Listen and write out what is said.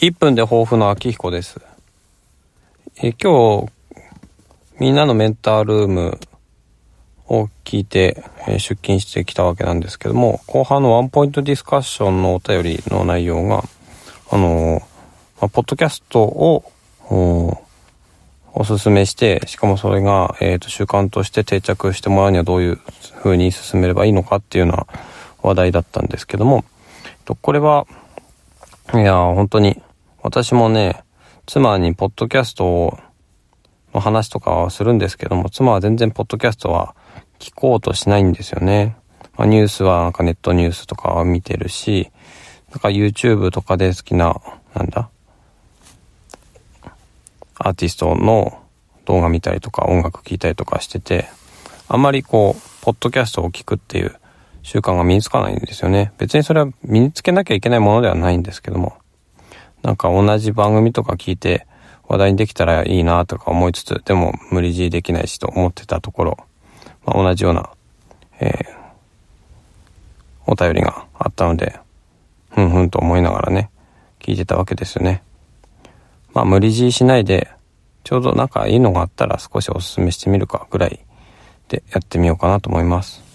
1分で抱負の秋彦です。え今日、みんなのメンタールームを聞いて、え出勤してきたわけなんですけども、後半のワンポイントディスカッションのお便りの内容が、あのまあ、ポッドキャストを、おすすめして、しかもそれが、えっ、ー、と、習慣として定着してもらうにはどういう風に進めればいいのかっていうような話題だったんですけども、これは、いや、本当に私もね、妻にポッドキャストの話とかはするんですけども、妻は全然ポッドキャストは聞こうとしないんですよね。まあ、ニュースはなんかネットニュースとかは見てるし、なんか YouTube とかで好きな、なんだアーティストの動画見たりとか音楽聴いたりとかしてて、あんまりこう、ポッドキャストを聞くっていう習慣が身につかないんですよね。別にそれは身につけなきゃいけないものではないんですけども。なんか同じ番組とか聞いて話題にできたらいいなとか思いつつ、でも無理強いできないしと思ってたところ、まあ、同じような、えー、お便りがあったので、ふんふんと思いながらね、聞いてたわけですよね。まあ無理強いしないで、ちょうどなんかいいのがあったら少しおすすめしてみるかぐらいでやってみようかなと思います。